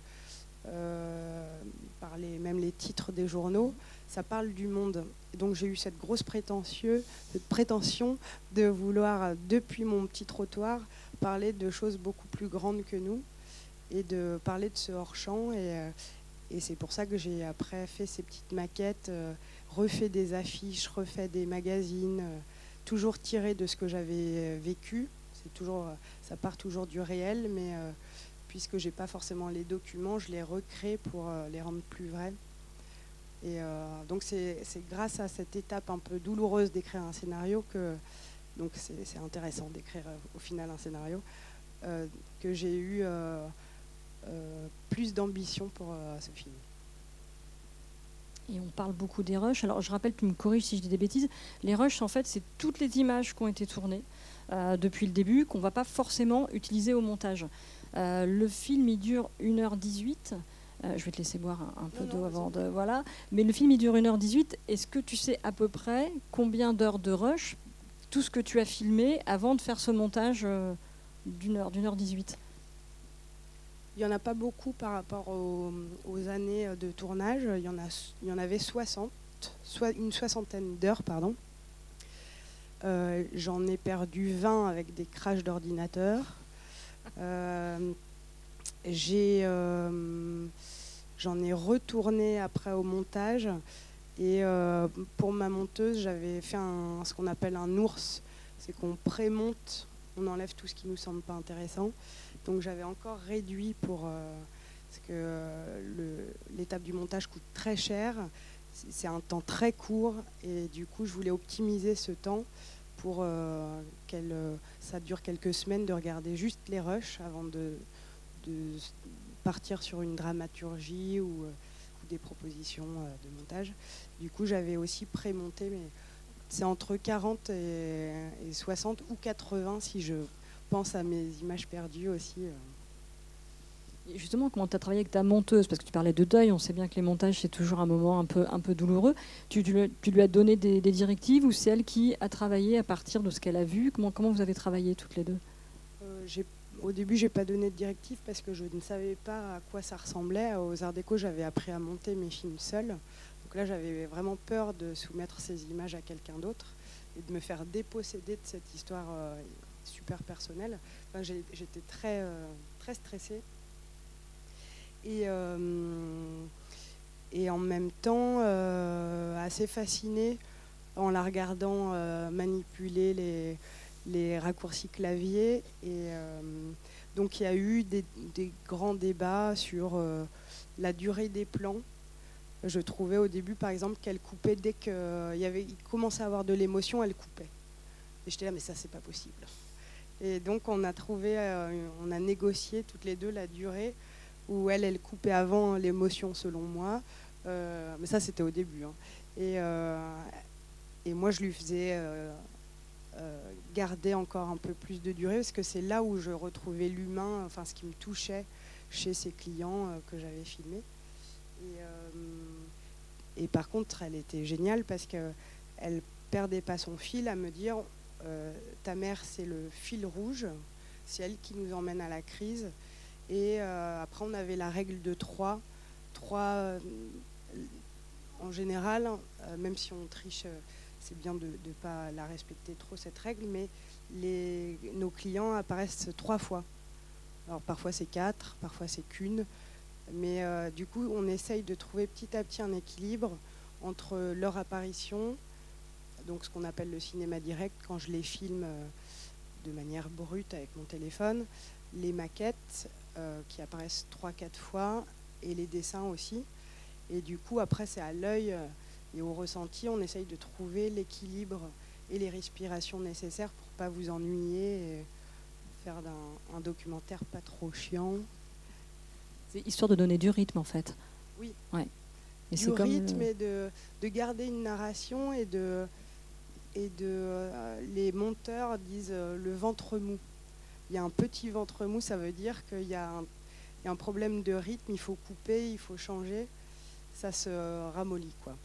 euh, par les, même les titres des journaux, ça parle du monde. donc j'ai eu cette grosse prétentieux, cette prétention de vouloir, depuis mon petit trottoir, parler de choses beaucoup plus grandes que nous et de parler de ce hors-champ. Et, et c'est pour ça que j'ai après fait ces petites maquettes, euh, refait des affiches, refait des magazines, euh, toujours tiré de ce que j'avais euh, vécu. Toujours, ça part toujours du réel, mais puisque j'ai pas forcément les documents, je les recrée pour les rendre plus vrais. Et donc c'est grâce à cette étape un peu douloureuse d'écrire un scénario que donc c'est intéressant d'écrire au final un scénario que j'ai eu euh, plus d'ambition pour euh, ce film. Et on parle beaucoup des rushs. Alors je rappelle, tu me corriges si je dis des bêtises, les rushs, en fait, c'est toutes les images qui ont été tournées euh, depuis le début, qu'on ne va pas forcément utiliser au montage. le film, il dure 1h18. je vais te laisser boire un, peu d'eau avant de... Voilà. Mais le film, il dure 1h18. Est-ce que tu sais à peu près combien d'heures de rush, tout ce que tu as filmé avant de faire ce montage d'une heure, d'une heure 18 il n'y en a pas beaucoup par rapport aux, années de tournage. Il y en, a, il y en avait 60, soit une soixantaine d'heures, pardon. Euh, j'en ai perdu 20 avec des crashs d'ordinateur. Euh, euh, j'en ai, retourné après au montage. Et pour ma monteuse, j'avais fait ce qu'on appelle un ours. C'est qu'on prémonte, on enlève tout ce qui ne nous semble pas intéressant. Donc j'avais encore réduit pour. Parce que l'étape du montage coûte très cher. C'est un temps très court et du coup, je voulais optimiser ce temps pour euh, que ça dure quelques semaines de regarder juste les rushs avant de, partir sur une dramaturgie ou, des propositions de montage. Du coup, j'avais aussi pré-monté, mais c'est entre 40 et, 60 ou 80 si je pense à mes images perdues aussi. Justement, comment tu as travaillé avec ta monteuse? Parce que tu parlais de deuil, on sait bien que les montages, c'est toujours un moment un peu, douloureux. Tu, lui as donné des, directives ou c'est elle qui a travaillé à partir de ce qu'elle a vu? Comment, comment vous avez travaillé toutes les deux? Euh, Au début, j'ai pas donné de directives parce que je ne savais pas à quoi ça ressemblait. Aux Arts Déco, j'avais appris à monter mes films seuls. Donc là, j'avais vraiment peur de soumettre ces images à quelqu'un d'autre et de me faire déposséder de cette histoire euh, super personnelle. J'étais très, euh, très stressée. Et, euh, et en même temps, assez fascinée en la regardant manipuler les, raccourcis clavier. Et donc il y a eu des, grands débats sur la durée des plans je trouvais au début, par exemple, qu'elle coupait dès qu'il il commençait à avoir de l'émotion, elle coupait. Et j'étais là, mais ça, c'est pas possible. Et donc, on a trouvé, euh, on a négocié toutes les deux la durée où elle, elle coupait avant l'émotion, selon moi. Euh, mais ça, c'était au début. Hein. Et, euh, et moi, je lui faisais garder encore un peu plus de durée parce que c'est là où je retrouvais l'humain, enfin, ce qui me touchait chez ces clients que j'avais filmés. Et, par contre, elle était géniale parce qu'elle perdait pas son fil à me dire euh, ta mère, c'est le fil rouge, c'est elle qui nous emmène à la crise. Et euh, après, on avait la règle de trois. Trois, euh, en général, même si on triche, c'est bien de ne pas la respecter trop, cette règle, mais nos clients apparaissent trois fois. Alors parfois c'est quatre, parfois c'est qu'une. Mais euh, du coup, on essaye de trouver petit à petit un équilibre entre leur apparition, donc ce qu'on appelle le cinéma direct, quand je les filme euh, de manière brute avec mon téléphone, les maquettes euh, qui apparaissent 3-4 fois, et les dessins aussi. Et du coup, après, c'est à l'œil et au ressenti, on essaye de trouver l'équilibre et les respirations nécessaires pour pas vous ennuyer et faire un documentaire pas trop chiant histoire de donner du rythme en fait. Oui. Ouais. Et du rythme et de, de, garder une narration et de et de euh, les monteurs disent euh, le ventre mou. Il y a un petit ventre mou, ça veut dire qu'il y, a un problème de rythme, il faut couper, il faut changer, ça se ramollit quoi.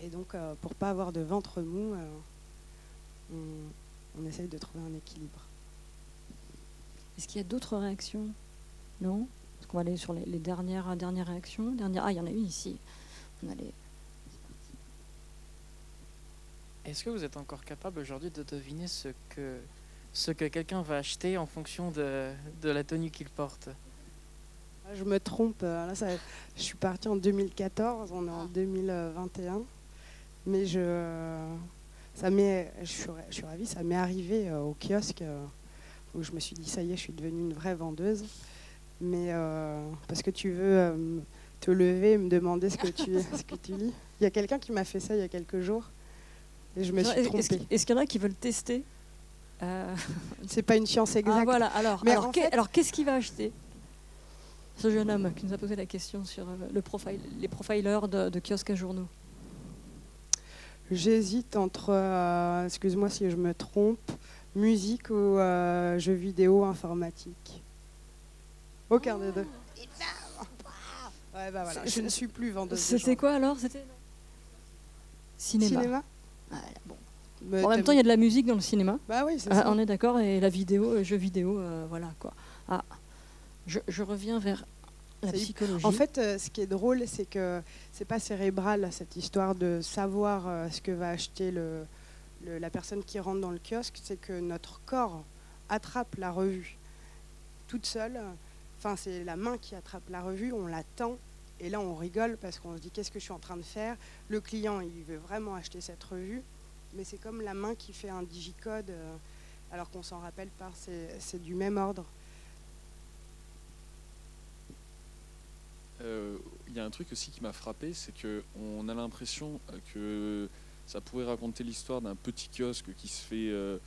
Et donc euh, pour pas avoir de ventre mou, on, on essaye de trouver un équilibre. Est-ce qu'il y a d'autres réactions? Non? On va aller sur les, dernières, dernières réactions. Dernière... Ah, il y en a une ici. On Est-ce que vous êtes encore capable aujourd'hui de deviner ce que, ce que quelqu'un va acheter en fonction de, de la tenue qu'il porte ah, Je me trompe. Là, ça, je suis partie en 2014, on est en 2021. Mais je, ça m'est, je, suis, je suis ravie, ça m'est arrivé euh, au kiosque euh, où je me suis dit, ça y est, je suis devenue une vraie vendeuse mais euh, parce que tu veux euh, te lever et me demander ce que tu, (laughs) ce que tu lis. Il y a quelqu'un qui m'a fait ça il y a quelques jours et je me suis trompée. Est-ce qu'il y en a qui veulent tester? Euh... C'est pas une science ah, exacte. Ah, voilà. Alors, mais alors, qu'est-ce qu'il va acheter? Ce jeune homme qui nous a posé la question sur euh, le profile, les profilers de, de kiosques à journaux. J'hésite entre, excuse-moi si je me trompe, musique ou jeux vidéo informatique. Aucun des deux. Ouais, bah voilà. Je ne suis plus vendeuse. C'était quoi alors? C'était cinéma. cinéma bon. En même temps, il y a de la musique dans le cinéma. Bah oui, c'est ah, On est d'accord. Et la vidéo, le jeu vidéo, euh, voilà quoi. Ah, je, je reviens vers la psychologie. En fait, euh, ce qui est drôle, c'est que c'est pas cérébral cette histoire de savoir euh, ce que va acheter le, la personne qui rentre dans le kiosque. C'est que notre corps attrape la revue toute seule Enfin, c'est la main qui attrape la revue, on l'attend, et là on rigole parce qu'on se dit qu'est-ce que je suis en train de faire? Le client, il veut vraiment acheter cette revue, mais c'est comme la main qui fait un digicode, euh, alors qu'on s'en rappelle pas. C'est du même ordre. Euh, il y a un truc aussi qui m'a frappé, c'est que on a l'impression que ça pourrait raconter l'histoire d'un petit kiosque qui se fait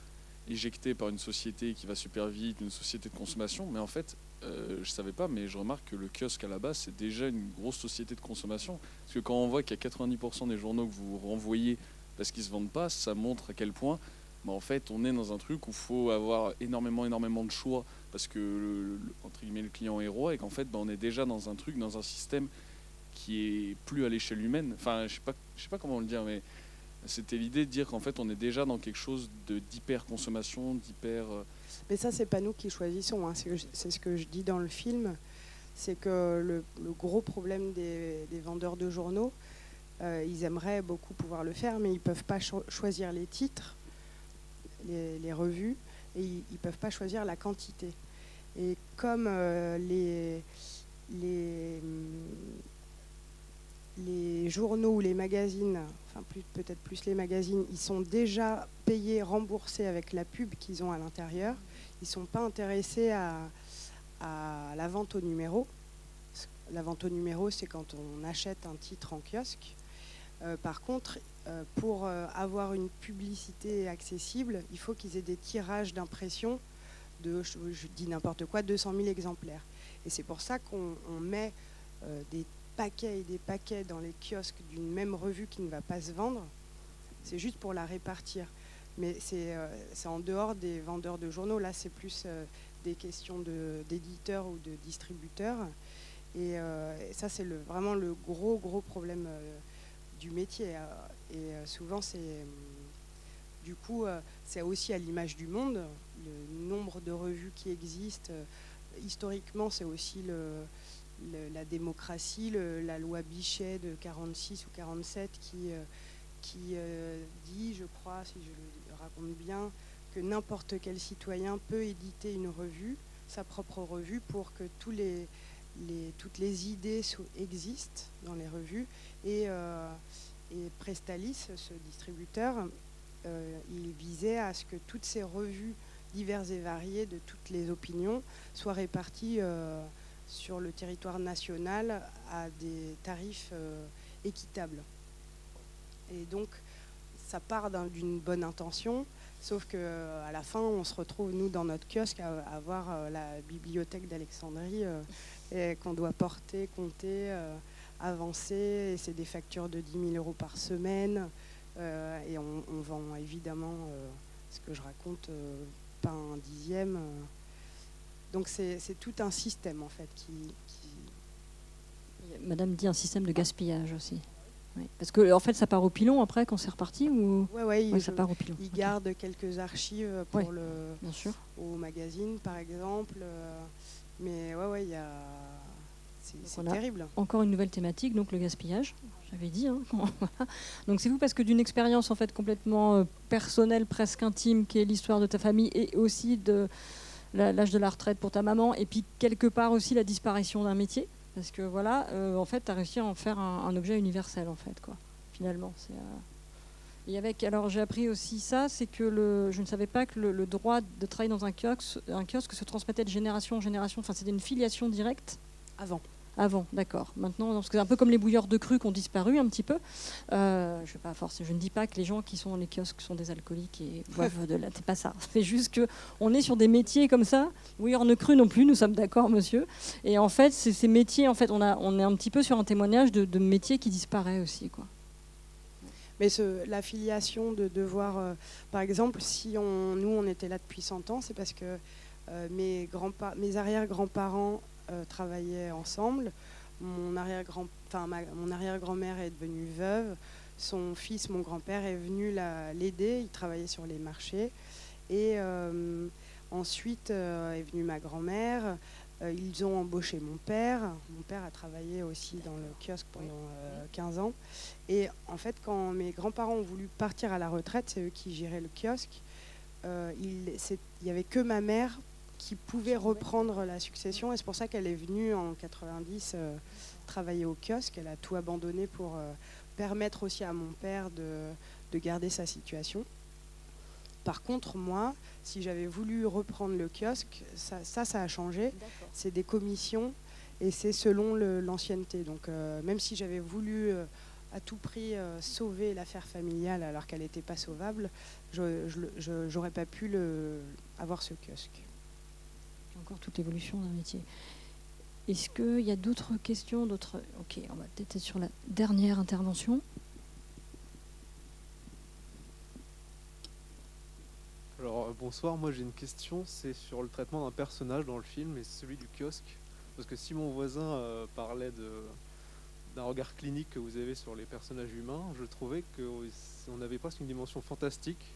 éjecter par une société qui va super vite, une société de consommation, mais en fait, euh, je savais pas, mais je remarque que le kiosque à la base, c'est déjà une grosse société de consommation. Parce que quand on voit qu'il y a 90% des journaux que vous renvoyez parce qu'ils se vendent pas, ça montre à quel point, bah, en fait, on est dans un truc où il faut avoir énormément, énormément de choix parce que le, entre guillemets, le client est roi et qu'en fait, bah, on est déjà dans un truc, dans un système qui est plus à l'échelle humaine. Enfin, je sais pas, je sais pas comment le dire, mais c'était l'idée de dire qu'en fait, on est déjà dans quelque chose d'hyper consommation, d'hyper. Euh, Mais ça, c'est pas nous qui choisissons. Hein. C'est ce que je dis dans le film. C'est que le, gros problème des, vendeurs de journaux, euh, ils aimeraient beaucoup pouvoir le faire, mais ils peuvent pas choisir les titres, les, revues, et ils, ne peuvent pas choisir la quantité. Et comme euh, les, les les journaux ou les magazines, enfin peut-être plus les magazines, ils sont déjà payés, remboursés avec la pub qu'ils ont à l'intérieur. Ils ne sont pas intéressés à, la vente au numéro. La vente au numéro, c'est quand on achète un titre en kiosque. Euh, par contre, euh, pour euh, avoir une publicité accessible, il faut qu'ils aient des tirages d'impression de, je, dis n'importe quoi, 200 000 exemplaires. Et c'est pour ça qu'on met des paquets et des paquets dans les kiosques d'une même revue qui ne va pas se vendre, c'est juste pour la répartir. Mais c'est en dehors des vendeurs de journaux. Là, c'est plus des questions d'éditeurs ou de distributeurs. Et, ça, c'est vraiment le gros, gros problème du métier. Et souvent, c'est. Du coup, c'est aussi à l'image du monde, le nombre de revues qui existent. historiquement, c'est aussi le, la démocratie, la loi Bichet de 46 ou 47 qui, euh, qui euh, dit, je crois, si je le raconte bien, que n'importe quel citoyen peut éditer une revue, sa propre revue, pour que tous les, toutes les idées existent dans les revues. Et, euh, Prestalis, ce distributeur, il visait à ce que toutes ces revues diverses et variées de toutes les opinions soient réparties sur le territoire national à des tarifs euh, équitables. Et donc, ça part d'une bonne intention, sauf qu'à euh, la fin, on se retrouve, nous, dans notre kiosque, à, avoir euh, la bibliothèque d'Alexandrie qu'on doit porter, compter, avancer. Et c'est des factures de 10 000 euros par semaine. et on, on, vend évidemment ce que je raconte, pas un dixième. Donc c'est tout un système en fait qui, Madame dit un système de gaspillage aussi. Parce que en fait ça part au pilon après quand c'est reparti ou ouais, ouais, ça part au pilon. Il garde quelques archives pour le bien sûr. au magazine par exemple. Euh, mais ouais ouais il y a c'est terrible. Encore une nouvelle thématique donc le gaspillage. J'avais dit. Hein, (laughs) donc c'est vous parce que d'une expérience en fait complètement euh, personnelle presque intime qui est l'histoire de ta famille et aussi de l'âge de la retraite pour ta maman, et puis quelque part aussi la disparition d'un métier, parce que voilà, euh, en fait, tu as réussi à en faire un, objet universel, en fait, quoi, finalement. C'est, euh, Et avec, alors j'ai appris aussi ça, c'est que le, je ne savais pas que le, droit de travailler dans un kiosque, un kiosque se transmettait de génération en génération, enfin c'était une filiation directe. Avant. Avant, d'accord. Maintenant, parce que c'est un peu comme les bouilleurs de cru qui ont disparu un petit peu. Euh, je, vais pas forcer, je ne dis pas que les gens qui sont dans les kiosques sont des alcooliques et (laughs) boivent de la. C'est pas ça. (laughs) C'est juste qu'on est sur des métiers comme ça. Bouilleurs de cru non plus, nous sommes d'accord, monsieur. Et en fait, c'est ces métiers, en fait, on, a, on est un petit peu sur un témoignage de, métiers qui disparaissent aussi, quoi. Mais l'affiliation de devoir, euh, par exemple, si on, nous on était là depuis 100 ans, c'est parce que euh, mes, grands mes arrière-grands-parents euh, travaillaient ensemble. Mon arrière-grand-mère est devenue veuve. Son fils, mon grand-père, est venu l'aider. Il travaillait sur les marchés. Et ensuite est venue ma grand-mère. Ils ont embauché mon père. Mon père a travaillé aussi dans le kiosque pendant 15 ans. Et en fait, quand mes grands-parents ont voulu partir à la retraite, c'est eux qui géraient le kiosque. il n'y avait que ma mère qui pouvait reprendre la succession. Et c'est pour ça qu'elle est venue en 90 euh, travailler au kiosque. Elle a tout abandonné pour euh, permettre aussi à mon père de, garder sa situation. Par contre, moi, si j'avais voulu reprendre le kiosque, ça, ça, a changé. C'est des commissions. et c'est selon l'ancienneté. Donc même si j'avais voulu à tout prix sauver l'affaire familiale alors qu'elle n'était pas sauvable, je n'aurais pas pu le, avoir ce kiosque. Encore toute l'évolution d'un métier. Est-ce qu'il y a d'autres questions d'autres... Ok, on va peut-être être sur la dernière intervention. Alors euh, bonsoir, moi j'ai une question, c'est sur le traitement d'un personnage dans le film et celui du kiosque. Parce que si mon voisin euh, parlait d'un regard clinique que vous avez sur les personnages humains, je trouvais qu'on avait presque une dimension fantastique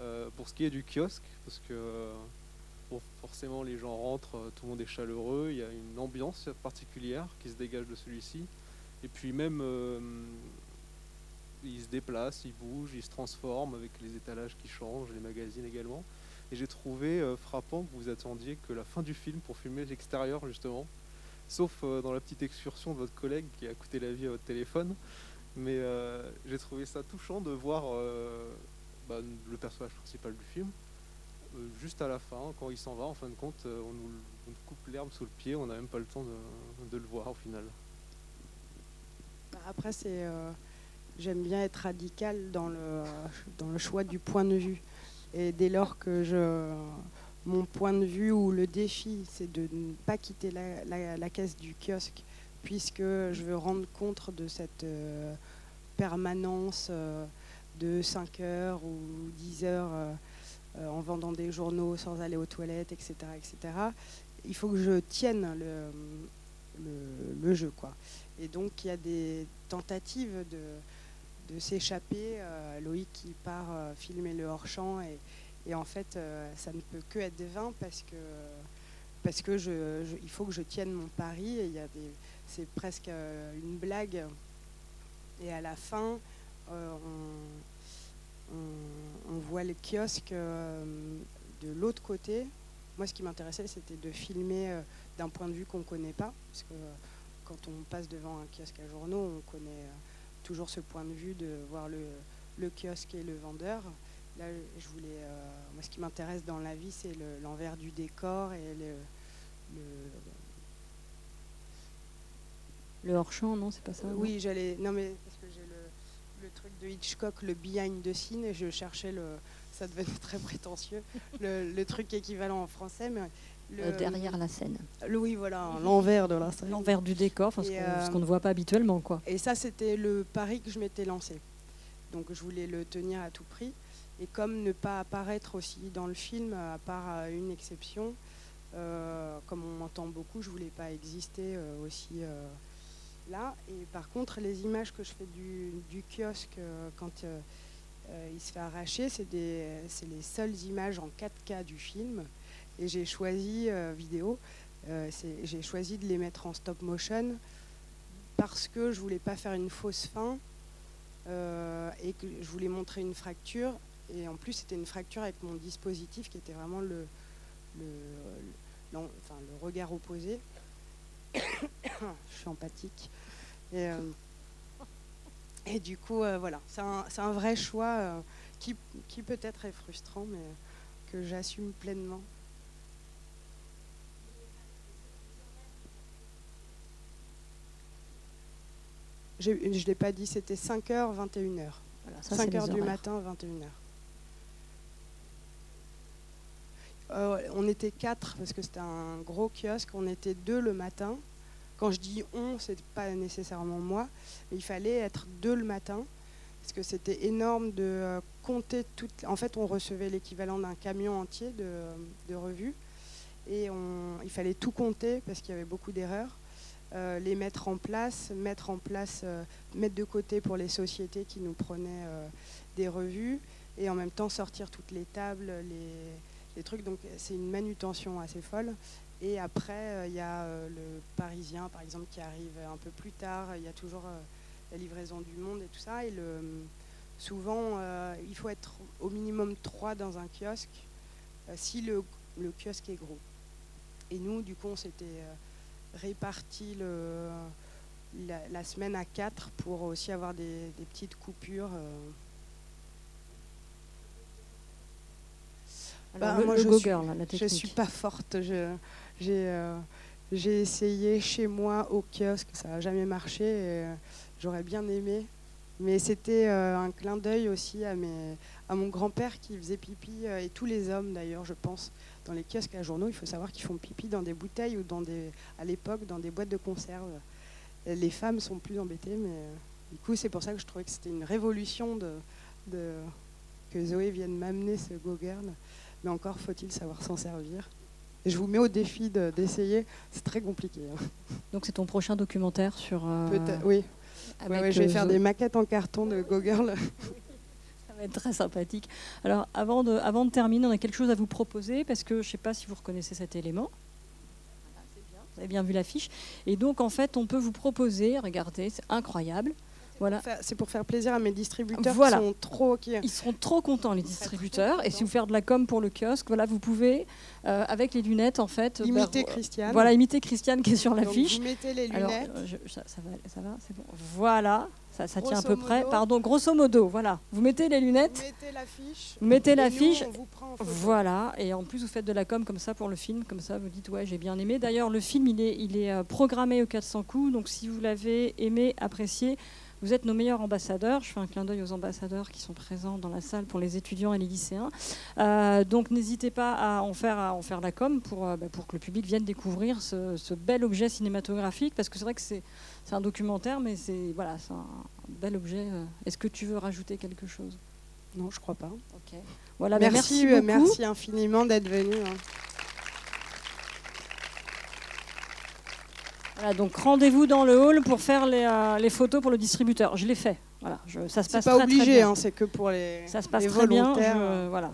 euh, pour ce qui est du kiosque, parce que forcément les gens rentrent, tout le monde est chaleureux, il y a une ambiance particulière qui se dégage de celui-ci. Et puis même, il se déplace, il bouge, il se transforme avec les étalages qui changent, les magazines également. Et j'ai trouvé euh, frappant que vous attendiez que la fin du film pour filmer l'extérieur justement, sauf dans la petite excursion de votre collègue qui a coûté la vie à votre téléphone. Mais j'ai trouvé ça touchant de voir bah, le personnage principal du film euh, juste à la fin, quand il s'en va, en fin de compte, euh, on nous, coupe l'herbe sous le pied, on n'a même pas le temps de, le voir au final. Bah, après, c'est, euh, j'aime bien être radical dans le, dans le choix du point de vue. Et dès lors que je, mon point de vue ou le défi, c'est de ne pas quitter la, caisse du kiosque, puisque je veux rendre compte de cette permanence de 5 heures ou 10 heures euh, en vendant des journaux sans aller aux toilettes, etc. etc. Il faut que je tienne le, le, jeu. Quoi. Et donc il y a des tentatives de, de s'échapper. Euh, Loïc qui part euh, filmer le hors-champ et, en fait ça ne peut que être vain parce que parce que je, il faut que je tienne mon pari. Et c'est presque une blague. Et à la fin, on, voit le kiosque euh, de l'autre côté. Moi, ce qui m'intéressait, c'était de filmer euh, d'un point de vue qu'on ne connaît pas. Parce que euh, quand on passe devant un kiosque à journaux, on connaît toujours ce point de vue de voir le, kiosque et le vendeur. Là, je voulais, moi, ce qui m'intéresse dans la vie, c'est l'envers du décor et le, le hors-champ, non, c'est pas ça Oui, j'allais. Non, mais parce que j'ai le, le truc de Hitchcock, le behind the scene, et je cherchais le. Ça devenait (laughs) très prétentieux, le, truc équivalent en français, mais. Euh, derrière la scène. Le, oui, voilà, l'envers de la scène. L'envers du décor, ce qu'on euh, ne voit pas habituellement. quoi. Et ça, c'était le pari que je m'étais lancé. Donc je voulais le tenir à tout prix. Et comme ne pas apparaître aussi dans le film, à part une exception, euh, comme on m'entend beaucoup, je voulais pas exister aussi là. Et par contre, les images que je fais du, kiosque euh, quand euh, euh, il se fait arracher, c'est les seules images en 4K du film. Et j'ai choisi vidéo, j'ai choisi de les mettre en stop motion parce que je voulais pas faire une fausse fin et que je voulais montrer une fracture. Et en plus, c'était une fracture avec mon dispositif qui était vraiment le, le regard opposé. (coughs) je suis empathique. Et, euh, du coup, euh, voilà, c'est un, vrai choix euh, qui, qui peut-être est frustrant, mais que j'assume pleinement. Je ne l'ai pas dit, c'était 5h, 21h. Voilà, 5h du matin, 21h. on était quatre parce que c'était un gros kiosque. On était deux le matin quand je dis on, c'est pas nécessairement moi, mais il fallait être deux le matin parce que c'était énorme de euh, compter toutes. En fait, on recevait l'équivalent d'un camion entier de, revues et il fallait tout compter parce qu'il y avait beaucoup d'erreurs. Euh, les mettre en place, mettre en place, euh, mettre de côté pour les sociétés qui nous prenaient des revues et en même temps sortir toutes les tables, les, trucs. Donc c'est une manutention assez folle. Et après, euh, il y a euh, le Parisien, par exemple, qui arrive un peu plus tard. Il y a toujours euh, la livraison du monde et tout ça. Et le, souvent, il faut être au minimum trois dans un kiosque si le, kiosque est gros. Et nous, du coup, on s'était réparti le, la, semaine à quatre pour aussi avoir des, petites coupures. Alors, bah, moi, je, suis, je suis pas forte. J'ai, euh, J'ai essayé chez moi au kiosque, ça n'a jamais marché. euh, J'aurais bien aimé. Mais c'était euh, un clin d'œil aussi à, mes, à mon grand-père qui faisait pipi, et tous les hommes d'ailleurs, je pense, dans les kiosques à journaux. Il faut savoir qu'ils font pipi dans des bouteilles ou dans des, à l'époque dans des boîtes de conserve. Les femmes sont plus embêtées, mais euh, du coup, c'est pour ça que je trouvais que c'était une révolution de, de- que Zoé vienne m'amener ce go-girl. Mais encore faut-il savoir s'en servir. Et je vous mets au défi de- d'essayer. C'est très compliqué. hein. Donc c'est ton prochain documentaire sur. euh, oui. avec, Ouais, ouais, je vais euh, faire des maquettes en carton de go-girl. Très sympathique. Alors, avant de, terminer, on a quelque chose à vous proposer parce que je ne sais pas si vous reconnaissez cet élément. Voilà, bien. Vous avez bien vu l'affiche. Et donc, en fait, on peut vous proposer, regardez, c'est incroyable. Voilà. C'est pour faire plaisir à mes distributeurs Voilà. qui sont trop. Ils seront trop contents, les distributeurs. Et si vous faites de la com pour le kiosque, voilà, vous pouvez, euh, avec les lunettes, en fait. Imiter bah, Christiane. Voilà, imiter Christiane qui est sur l'affiche. Vous mettez les lunettes. euh, je- ça, ça va, ça va, c'est bon. Voilà, ça, ça tient à peu près. Pardon, grosso modo, voilà. Vous mettez les Vous lunettes, mettez l'affiche. vous mettez l'affiche, vous en photo. Voilà, et en plus vous faites de la com comme ça pour le film, comme ça vous dites ouais j'ai bien aimé. D'ailleurs le film il est, il est euh, programmé au 400 coups, donc si vous l'avez aimé, apprécié, vous êtes nos meilleurs ambassadeurs. Je fais un clin d'œil aux ambassadeurs qui sont présents dans la salle pour les étudiants et les lycéens. Euh, donc n'hésitez pas à en faire, à en faire la com pour, euh, bah, pour que le public vienne découvrir ce, ce bel objet cinématographique, parce que c'est vrai que c'est c'est un documentaire, mais c'est voilà, c'est un bel objet. euh. Est-ce que tu veux rajouter quelque chose? Non, je crois pas. Ok. Voilà, bah, merci, merci, beaucoup. merci infiniment d'être venu. hein. Voilà, donc rendez-vous dans le hall pour faire les, euh, les photos pour le distributeur. Je l'ai fait. Voilà, je- ça se passe pas très, très obligé, bien. hein, c'est que pour les, Ça se passe très bien. je- voilà,